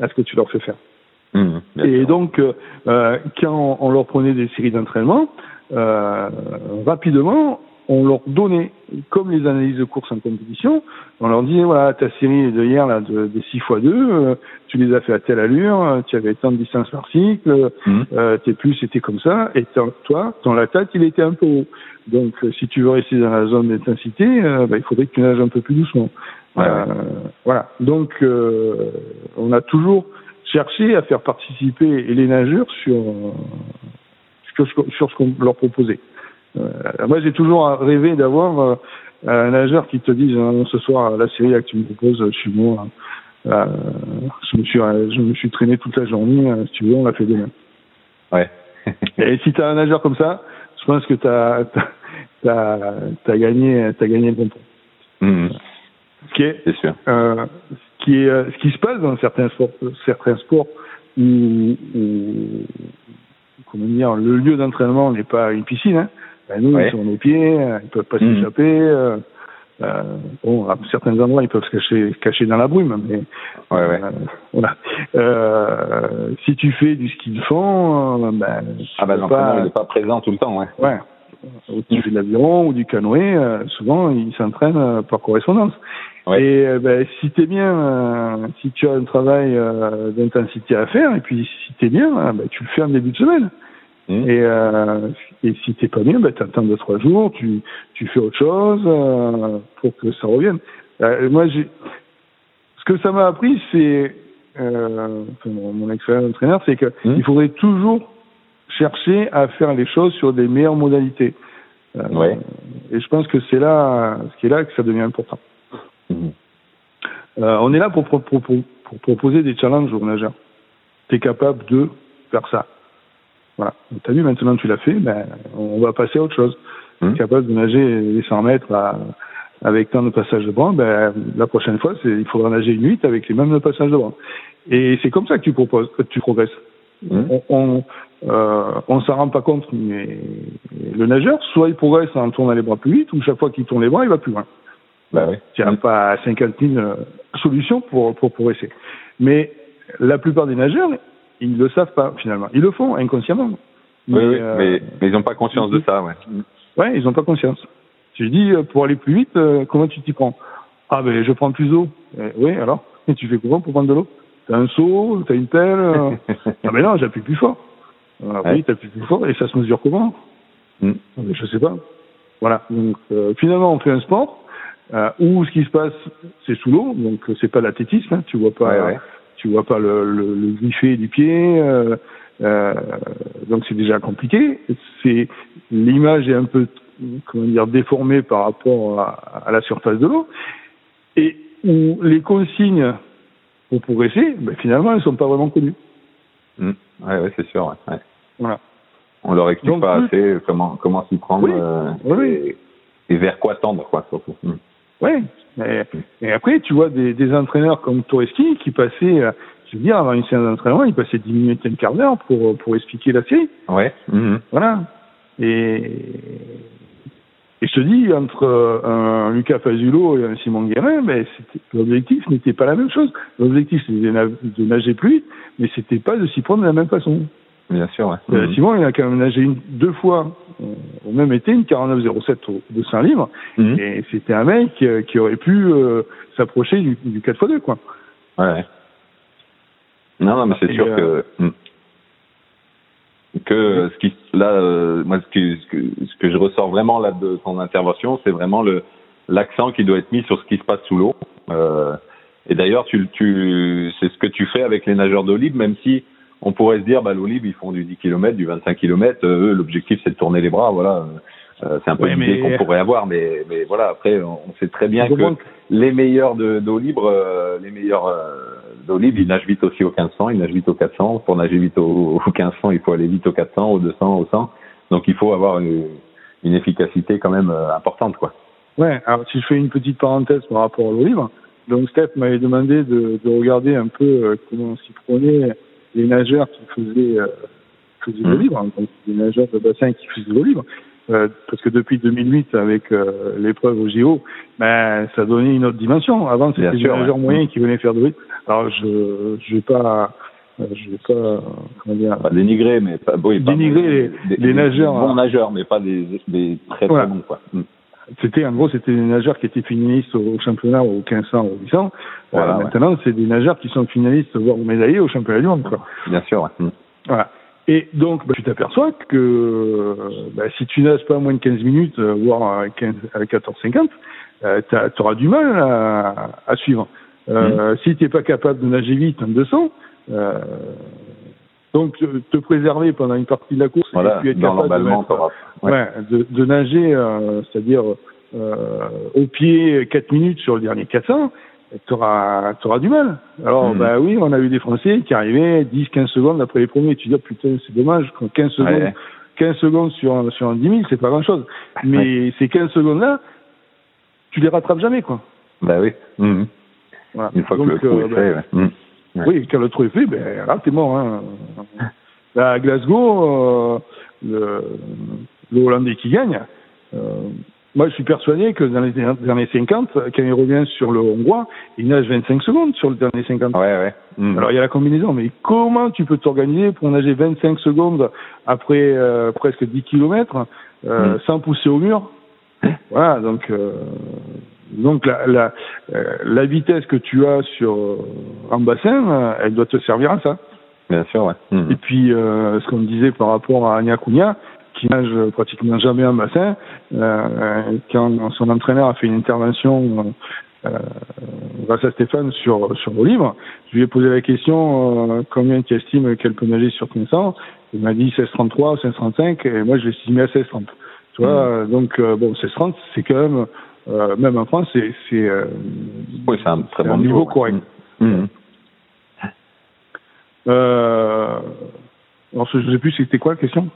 à ce que tu leur fais faire. Mmh, et donc, euh, quand on leur prenait des séries d'entraînement, rapidement, on leur donnait, comme les analyses de course en compétition, on leur disait, voilà, ta série de hier, là, de, de 6 x 2, tu les as fait à telle allure, tu avais tant de distance par cycle, mmh. euh, tes plus c'était comme ça, et toi, ton lactate, il était un peu haut. Donc, euh, si tu veux rester dans la zone d'intensité, euh, bah, il faudrait que tu nages un peu plus doucement. Ouais, euh, Voilà. Donc, euh, on a toujours cherché à faire participer les nageurs sur, sur, sur ce qu'on leur proposait. Euh, moi, j'ai toujours rêvé d'avoir un nageur qui te dise hein, ce soir la série que tu me proposes, je suis bon. Euh, je me suis je me suis traîné toute la journée. si tu veux, on l'a fait demain. Ouais. Et si tu as un nageur comme ça, je pense que tu as, as, as, gagné, as gagné le bon point. Mmh. C'est sûr. Euh, ce, qui est, ce qui se passe dans certains sports, certains sports où, où comment dire, le lieu d'entraînement n'est pas une piscine. Hein. Ben nous, ouais. ils sont les pieds, ils peuvent pas Mmh. s'échapper. Euh, euh, bon, à certains endroits, ils peuvent se cacher, cacher dans la brume, mais Ouais, ouais. euh, voilà. Euh, si tu fais du ski de fond, euh, ben, Ah pas- il n'est pas présent tout le temps, ouais. Ouais. Ou tu fais de l'aviron ou du canoë, euh, souvent ils s'entraînent euh, par correspondance. Ouais. Et euh, ben, si t'es bien, euh, si tu as un travail euh, d'intensité à faire, et puis si t'es bien, euh, ben, tu le fais en début de semaine. Mmh. Et, euh, et si t'es pas bien, ben, t'attends deux trois jours, tu, tu fais autre chose euh, pour que ça revienne. Euh, moi, j'ai, ce que ça m'a appris, c'est euh, enfin, mon, mon expérience d'entraîneur, c'est que Mmh. il faudrait toujours chercher à faire les choses sur des meilleures modalités. Euh, Ouais. Et je pense que c'est là, ce qui est là que ça devient important. Mhm. Euh, on est là pour, pour, pour, pour- pour proposer des challenges aux nageurs. Tu es capable de faire ça. Voilà. Tu as vu, maintenant tu l'as fait, ben, on va passer à autre chose. Es capable de nager les 100 mètres à- avec tant de passages de bras, ben, la prochaine fois, c'est, il faudra nager une 8 avec les mêmes passages de bras. Et c'est comme ça que tu proposes, que tu progresses. Mhm. On, on, euh, on s'en rend pas compte, mais le nageur, soit il progresse en tournant les bras plus vite, ou chaque fois qu'il tourne les bras, il va plus loin. Bah oui. Tu n'as pas 50 000 euh, solutions pour, pour progresser. Mais la plupart des nageurs, ils ne le savent pas finalement. Ils le font inconsciemment. Oui, oui, euh, mais, mais ils n'ont pas conscience de ça, ouais. Ouais, ils n'ont pas conscience. Tu dis, euh, pour aller plus vite, euh, comment tu t'y prends? Ah ben, je prends plus d'eau. Eh, oui, alors? Et tu fais comment pour prendre de l'eau? T'as un seau, t'as une pelle euh Ah ben non, j'appuie plus fort. Ah, Ouais. Oui, t'appuies plus fort. Et ça se mesure comment? Mm. Ah ben, Je sais pas. Voilà. Donc, euh, finalement, on fait un sport euh, où ce qui se passe, c'est sous l'eau. Donc, c'est pas l'athlétisme. Hein, tu vois pas, Ouais, ouais. Tu vois pas le, le, le griffé du pied. euh, euh, donc, c'est déjà compliqué. C'est l'image est un peu comment dire déformée par rapport à, à la surface de l'eau et où les consignes pour progresser, ben, finalement, elles sont pas vraiment connues. Mm. Ouais, ouais, c'est sûr, ouais. Voilà. On leur explique Donc, pas oui. assez comment, comment s'y prendre Oui. euh, Oui, et, et vers quoi tendre, quoi, surtout. Mm. Ouais. Et, et après, tu vois des, des entraîneurs comme Toureski qui passaient, euh, je veux dire, avant une séance d'entraînement, ils passaient 10 minutes et un quart d'heure pour, pour expliquer la série. Ouais. Mhm. Voilà. Et, et je te dis, entre euh, un Lucas Fazulo et un Simon Guérin, ben, c'était- l'objectif n'était pas la même chose. L'objectif, c'était de, na- de nager plus mais c'était pas de s'y prendre de la même façon. Bien sûr, ouais. Euh, Mhm. Simon, il a quand même nagé une, deux fois, au même été, une 49,07 au 200 livres. Mhm. Et c'était un mec euh, qui aurait pu euh, s'approcher du, du 4x2, quoi. Ouais. Non, non, mais c'est sûr euh, que mm. que ce qui là, euh, moi, ce que, ce que ce que je ressors vraiment là de ton intervention, c'est vraiment le l'accent qui doit être mis sur ce qui se passe sous l'eau. Euh, et d'ailleurs, tu tu c'est ce que tu fais avec les nageurs d'eau libre, même si on pourrait se dire, bah, l'eau libre, ils font du 10 km, du 25 km. eux, l'objectif, c'est de tourner les bras. Voilà. Euh, c'est un peu Ouais, l'idée mais- qu'on pourrait avoir, mais mais voilà. Après, on on sait très bien que les meilleurs de d'eau libre, euh, les meilleurs euh, d'eau libre, ils nagent vite aussi au 1500, ils nagent vite au 400. Pour nager vite au, au 1500, il faut aller vite au 400, au 200, au 100. Donc il faut avoir une, une efficacité quand même euh, importante, quoi. Ouais, alors si je fais une petite parenthèse par rapport au livre, donc Steph m'avait demandé de, de regarder un peu euh, comment s'y prenaient les nageurs qui faisaient, euh, faisaient le Mhm. libre, hein, donc des nageurs de bassin qui faisaient le libre. Euh, parce que depuis 2008, avec euh, l'épreuve au JO, ben, ça donnait une autre dimension. Avant, c'était des nageurs ouais. moyens qui venaient faire de libre. Alors, je je vais pas, euh, je vais pas, comment dire, Pas dénigrer, mais pas, Dénigrer les- des- les des nageurs, bons hein. nageurs, mais pas des, des très Voilà. très bons, quoi. Mm. C'était en gros c'était des nageurs qui étaient finalistes au championnat au 1500 au 800. Voilà, Euh, ouais. Maintenant c'est des nageurs qui sont finalistes voire médaillés au championnat du monde. Quoi. Bien sûr, ouais. Mm. Voilà. Et donc bah, tu t'aperçois que euh, bah, si tu nages pas moins de 15 minutes, euh, voire à 15, à 14,50, euh, tu auras du mal à, à suivre. Euh, Si tu n'es pas capable de nager vite en 200, euh, donc te, préserver pendant une partie de la course Voilà, et être dans capable de mettre- ouais. Ouais, de, de nager, euh, c'est-à-dire au pied 4 minutes sur le dernier 400, tu auras, du mal. Alors, mmh. bah oui, on a eu des Français qui arrivaient 10, 15 secondes après les premiers. Tu dis, oh, putain, c'est dommage, 15 secondes, 15 secondes sur, sur un 10 000, c'est pas grand chose. Mais ces 15 secondes-là, tu les rattrapes jamais, quoi. Bah oui. Mmh. Voilà. Une fois que le trou est fait, bah, mmh. Oui, quand le trou est fait, ben là, t'es mort. Hein. à Glasgow, euh, le, le, Hollandais qui gagne, euh, moi, je suis persuadé que dans les derniers 50, quand il revient sur le Hongrois, il nage 25 secondes sur le dernier 50. Ouais, ouais. Mmh. Alors, il y a la combinaison, mais comment tu peux t'organiser pour nager 25 secondes après euh, presque 10 km euh, mmh. sans pousser au mur? Voilà, donc euh, donc la, la, euh, la, vitesse que tu as sur un bassin, elle doit te servir à ça. Bien sûr, ouais. Mmh. Et puis, ce qu'on disait par rapport à Anya Cunha, qui nage pratiquement jamais en bassin, euh, quand son entraîneur a fait une intervention euh, grâce à Stéphane sur sur vos livres, je lui ai posé la question euh, combien tu estimes qu'elle peut nager sur 1500 Il m'a dit 1633, 1635 et moi je l'ai estimé à 1630. Tu vois, mmh. donc bon 1630 c'est quand même même en France c'est c'est oui, un très bon niveau, niveau correct. Mmh. Euh, alors je sais plus c'était quoi la question?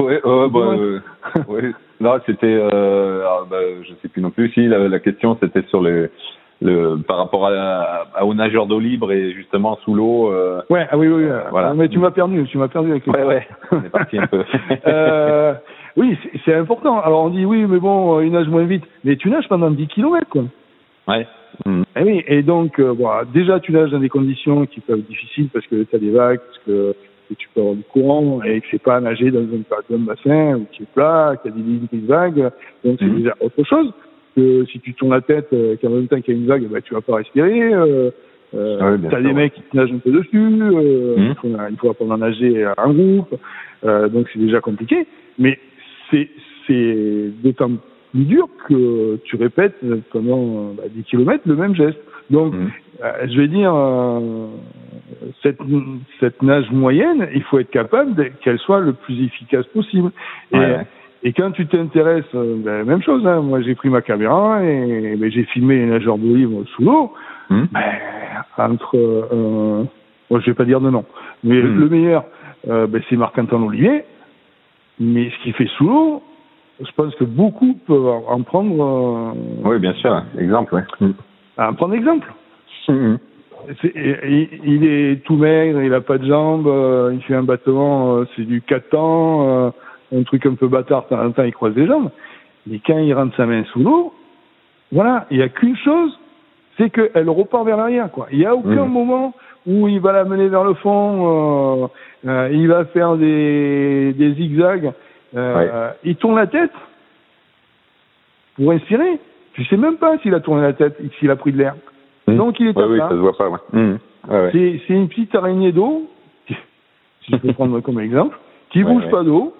Ouais, euh, bah, euh, ouais. Là, c'était, euh, bah, je sais plus non plus. Si la, la question, c'était sur le, le, par rapport à, à, aux nageurs d'eau libre et justement sous l'eau. Euh, ouais, ah oui, oui. Euh, voilà. Mais tu m'as perdu, tu m'as perdu avec. Ouais, ouais. On est parti un peu. euh, oui, c'est important. Alors on dit oui, mais bon, il nage moins vite. Mais tu nages pendant 10 km, quoi. Ouais. Mmh. Et oui, et donc, euh, bon, déjà tu nages dans des conditions qui peuvent être difficiles parce que tu as des vagues, parce que que tu peux avoir du courant et que c'est pas nager dans un, bassin où qui est plat, qui a des vagues. Donc c'est mhm. déjà autre chose que si tu tournes la tête euh, qu'en même temps qu'il y a une vague, bah, tu vas pas respirer. Euh, euh, ah t'as des mecs qui te nagent un peu dessus. Euh, mhm. il, faut, il faut apprendre à nager en groupe. Euh, donc c'est déjà compliqué. Mais c'est c'est d'autant plus dur que tu répètes pendant bah, 10 km le même geste. Donc, mhm. euh, je vais dire, euh, cette, cette nage moyenne, il faut être capable qu'elle soit le plus efficace possible. Et, et quand tu t'intéresses, euh, ben, même chose, hein, moi j'ai pris ma caméra et ben, j'ai filmé les nageurs de livre sous l'eau. Mhm. Ben, entre, euh, je vais pas dire de nom, mais mhm. le meilleur, ben, c'est Marc-Antoine Olivier. Mais ce qu'il fait sous l'eau, je pense que beaucoup peuvent en prendre. oui, bien sûr, exemple. Ouais un prendre exemple. Mmh. Il, est tout maigre, il a pas de jambes, euh, il fait un battement, euh, c'est du 4 ans, euh, un truc un peu bâtard, temps temps il croise les jambes. Mais quand il rentre sa main sous l'eau, voilà, il n'y a qu'une chose, c'est qu'elle repart vers l'arrière. quoi. Il n'y a aucun mmh. moment où il va la mener vers le fond, il va faire des, des zigzags, il tourne la tête pour inspirer. Tu sais même pas s'il a tourné la tête, s'il a pris de l'air. Mmh. Donc il est ouais, oui, ça se voit pas. Ouais. Mmh. Ouais, c'est une petite araignée d'eau, si je peux prendre comme exemple, qui bouge pas d'eau,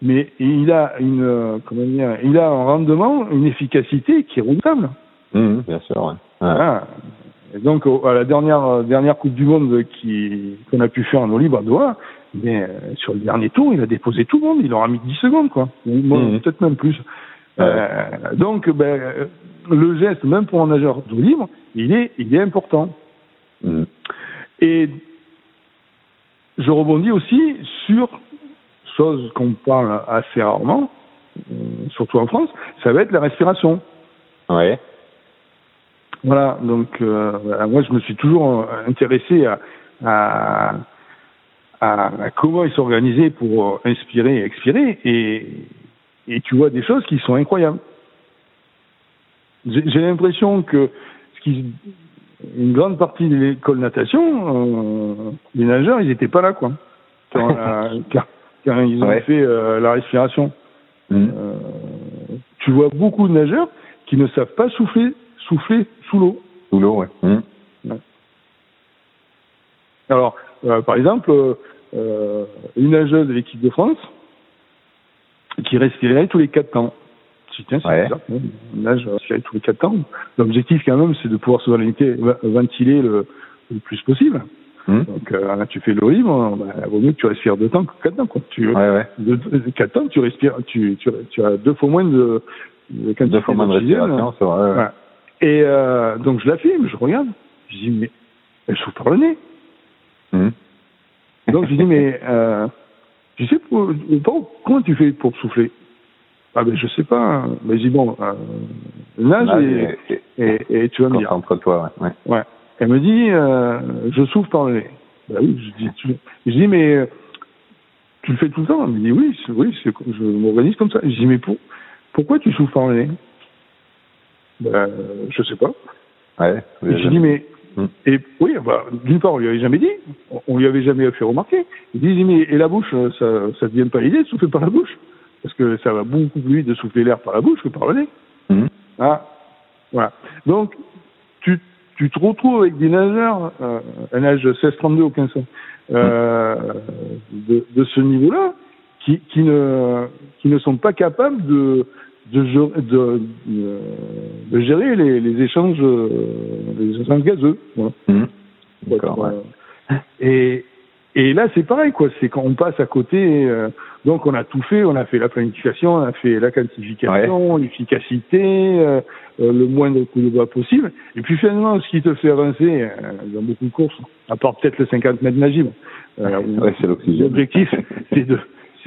mais il a une euh, comment dire, il a un rendement, une efficacité qui est redoutable. Mmh, bien sûr. Ouais. Ah. Donc à la dernière euh, dernière Coupe du Monde qui qu'on a pu faire en eau libre à Doha, mais euh, sur le dernier tour, il a déposé tout le monde, il aura mis 10 secondes quoi, peut-être même plus. Euh, donc, ben, le geste, même pour un nageur d'eau libre, il est, il est important. Mm. Et je rebondis aussi sur chose qu'on parle assez rarement, euh, surtout en France, ça va être la respiration. Ouais. Voilà, donc euh, moi je me suis toujours intéressé à, à, à comment ils s'organisaient pour inspirer et expirer, et et tu vois des choses qui sont incroyables. J'ai l'impression que ce qui, une grande partie de l'école natation, euh, les nageurs, ils n'étaient pas là, quoi, quand, ils ont fait euh, la respiration. Mmh. Euh, tu vois beaucoup de nageurs qui ne savent pas souffler, souffler sous l'eau. Sous l'eau, ouais. Mmh. Alors, par exemple, une nageuse de l'équipe de France, qui respirait tous les quatre temps. Je tiens, c'est ouais. ça. Nage, respirer tous les quatre temps. L'objectif, quand même, c'est de pouvoir se ventiler le, le plus possible. Mmh. Donc, euh, là, tu fais l'eau libre, bah, vaut mieux que tu respires deux temps que quatre temps. Quoi. Tu, ouais, ouais. Quatre temps, tu respires, tu, tu, tu as deux fois moins de, de Deux fois moins de respiration, vrai. Ouais. Et euh, donc je la filme, je regarde, je dis mais elle souffle par le nez. Mmh. Donc je dis mais euh, tu sais pour, comment tu fais pour souffler? Ah ben je sais pas. Mais je dis bon, euh, nage et, et, et, tu vas me dire. Entre toi, ouais. ouais. Elle me dit euh, je souffle par le nez. Ben oui, je dis, tu, je dis mais euh, tu le fais tout le temps? Elle me dit oui, oui, je m'organise comme ça. Je dis mais pour, pourquoi tu souffles par le nez? Ben, je sais pas. Ouais. J'ai dit, mais. Et oui, bah, d'une part, on lui avait jamais dit, on lui avait jamais fait remarquer. Il dit, mais et la bouche, ça, ça te vient pas l'idée de souffler par la bouche Parce que ça va beaucoup plus vite de souffler l'air par la bouche que par le nez. Hmm. Ah, voilà. Donc, tu, tu te retrouves avec des nageurs, euh, un âge 16-32 au 15 ans, euh, de, de ce niveau-là, qui, qui, ne, qui ne sont pas capables de, de, de, de, gérer les, les échanges, les échanges gazeux. Voilà. Mmh. D'accord. Ouais. Et, et là, c'est pareil, quoi. C'est quand on passe à côté. Euh, donc, on a tout fait. On a fait la planification, on a fait la quantification, ouais. l'efficacité, euh, euh, le moindre coup de bois possible. Et puis, finalement, ce qui te fait avancer euh, dans beaucoup de courses, à part peut-être le 50 mètres ouais, l'oxygène. L'objectif, c'est de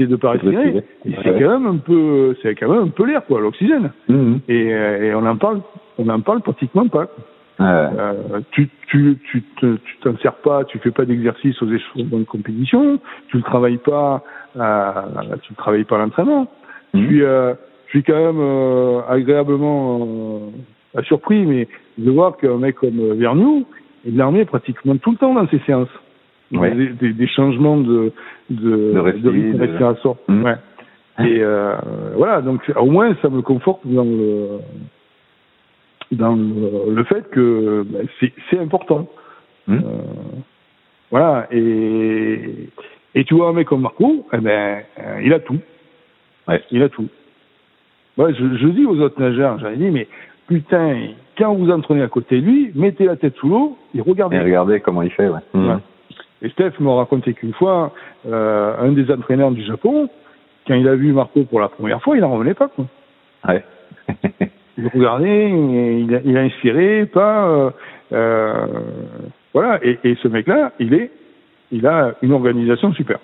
c'est de pas respirer. Et c'est quand même un peu, c'est quand même un peu l'air, quoi, l'oxygène. Mmh. Et, euh, et, on en parle, on en parle pratiquement pas. Euh, tu, tu, tu, te, tu t'en sers pas, tu fais pas d'exercice aux échelons de compétition, tu ne travailles pas, à, tu ne travailles pas à l'entraînement. Mmh. Je suis, euh, je suis quand même agréablement surpris, mais de voir qu'un mec comme Vernou, il l'armé pratiquement tout le temps dans ses séances ouais. des, des, des, changements de de, de, rythme de respiration. Mmh. Ouais. Et euh, voilà, donc au moins ça me conforte dans le dans le, le fait que ben, c'est important. Mmh. Euh, voilà, et et tu vois un mec comme Marco, eh ben euh, il a tout. Ouais. Il a tout. Ouais, je, je dis aux autres nageurs, j'avais dit mais putain, quand vous entraînez à côté de lui, mettez la tête sous l'eau et regardez. Et regardez comment il fait, ouais. Mmh. Et Steph m'a raconté qu'une fois, euh, un des entraîneurs du Japon, quand il a vu Marco pour la première fois, il n'en revenait pas. Quoi. Ouais. il regardait, il a, il a inspiré, pas. Euh, euh, voilà. Et, et ce mec-là, il est, il a une organisation super.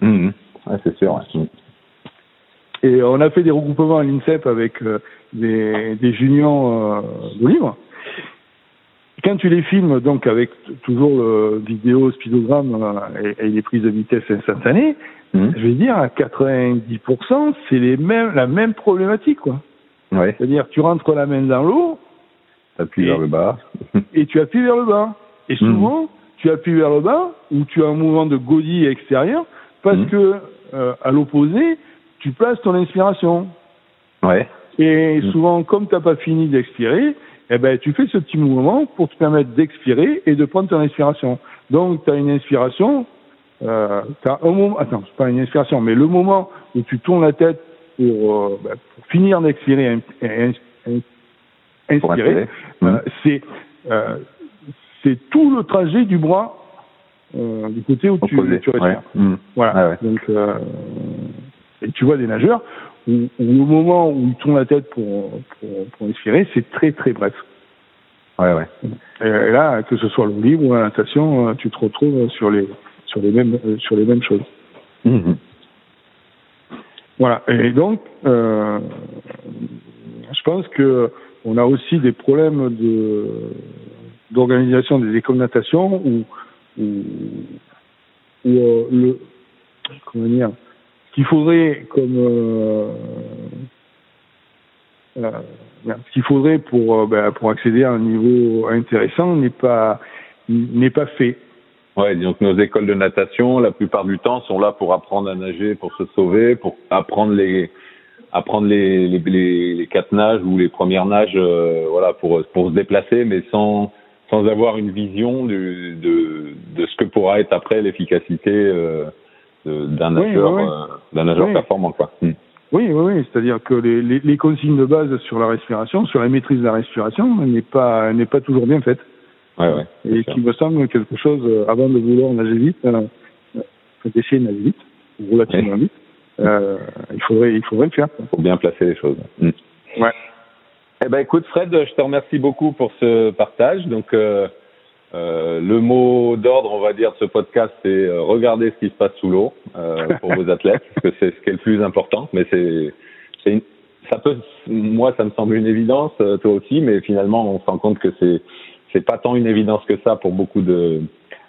Mmh. Ouais, c'est sûr. Ouais. Et on a fait des regroupements à l'INSEP avec euh, des, des juniors euh, de livres quand tu les filmes, donc avec toujours le vidéo speedogramme euh, et, et, les prises de vitesse instantanées, mmh. je vais dire à 90%, c'est les mêmes, la même problématique, quoi. Ouais. C'est-à-dire, tu rentres la main dans l'eau. Tu appuies vers le bas. et tu appuies vers le bas. Et souvent, mmh. tu appuies vers le bas ou tu as un mouvement de godille extérieur parce mmh. que, euh, à l'opposé, tu places ton inspiration. Ouais. Et souvent, comme tu n'as pas fini d'expirer, eh ben, tu fais ce petit mouvement pour te permettre d'expirer et de prendre ton inspiration. Donc, tu as une inspiration, euh, as un moment, attends, c'est pas une inspiration, mais le moment où tu tournes la tête pour, euh, ben, pour finir d'expirer et inspirer, euh, c'est euh, c'est tout le trajet du bras euh, du côté où tu, tu respires. Ouais. Mmh. Voilà. Ah ouais. Donc, euh, et tu vois des nageurs où, où, au moment où ils tournent la tête pour, pour, pour inspirer, c'est très très bref. Ouais, ouais. Et là, que ce soit le libre ou la natation, tu te retrouves sur les sur les mêmes sur les mêmes choses. Mmh. Voilà. Et donc, euh, je pense que on a aussi des problèmes de d'organisation des écoles de natation où, où, où euh, le comment dire qu'il faudrait comme euh, euh, ce qu'il faudrait pour euh, ben, pour accéder à un niveau intéressant n'est pas n'est pas fait. Ouais, que nos écoles de natation, la plupart du temps, sont là pour apprendre à nager, pour se sauver, pour apprendre les apprendre les les, les, quatre nages ou les premières nages, euh, voilà, pour pour se déplacer, mais sans sans avoir une vision du, de de ce que pourra être après l'efficacité euh, d'un nageur, oui, euh, nageur oui. performant, quoi. Hmm. Oui, oui, oui. C'est-à-dire que les, les, les, consignes de base sur la respiration, sur la maîtrise de la respiration, n'est pas n'est pas toujours bien faite. Ouais, ouais, Et qui me semble quelque chose euh, avant de vouloir nager vite, euh, faut essayer de nager vite, relativement vite. Euh, il faudrait il faudrait le faire. Il faut bien placer les choses. Mmh. Ouais. Eh ben écoute Fred, je te remercie beaucoup pour ce partage. Donc euh, euh, le mot d'ordre, on va dire, de ce podcast, c'est euh, regarder ce qui se passe sous l'eau euh, pour vos athlètes, parce que c'est ce qui est le plus important. Mais c'est, c'est une, ça peut, moi, ça me semble une évidence, euh, toi aussi, mais finalement, on se rend compte que c'est, c'est pas tant une évidence que ça pour beaucoup de,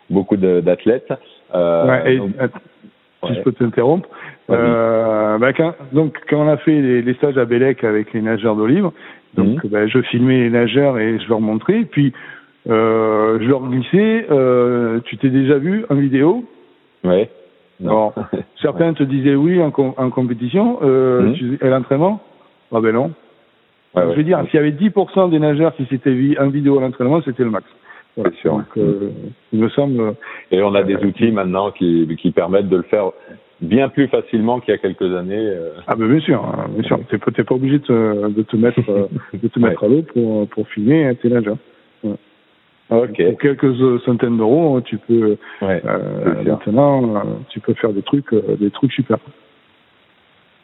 beaucoup de, d'athlètes. Euh, ouais, et, donc, si ouais. je peux t'interrompre. Euh, bah, quand, donc, quand on a fait les, les stages à Bélec avec les nageurs d'eau libre, donc, mmh. bah, je filmais les nageurs et je leur montrais. Puis, euh, je leur glissais, euh, tu t'es déjà vu en vidéo Oui. Bon, certains ouais. te disaient oui en, com en compétition, euh, mmh. tu, à l'entraînement Ah ben non. Ouais, je veux ouais. dire, s'il y avait 10% des nageurs qui s'étaient vus en vidéo à l'entraînement, c'était le max. Voilà. Sûr. Donc, euh, il me semble. Et on a des outils maintenant qui, qui permettent de le faire bien plus facilement qu'il y a quelques années. Euh... Ah ben bien sûr, hein, bien sûr. T'es pas, obligé de te, de te mettre, de te mettre à l'eau pour, pour filmer hein, tes nageurs. Okay. Pour quelques centaines d'euros, tu peux ouais, euh, maintenant, tu peux faire des trucs, euh, des trucs super.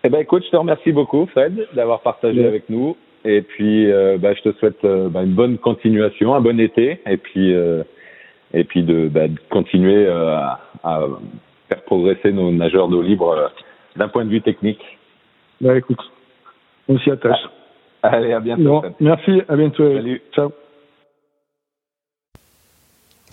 Eh ben écoute, je te remercie beaucoup, Fred, d'avoir partagé ouais. avec nous. Et puis, euh, bah, je te souhaite euh, bah, une bonne continuation, un bon été, et puis, euh, et puis de, bah, de continuer euh, à, à, faire progresser nos nageurs d'eau libre d'un point de vue technique. Bah écoute, on s'y attache. Ah, allez, à bientôt. Bon, merci, à bientôt. Salut. Ciao.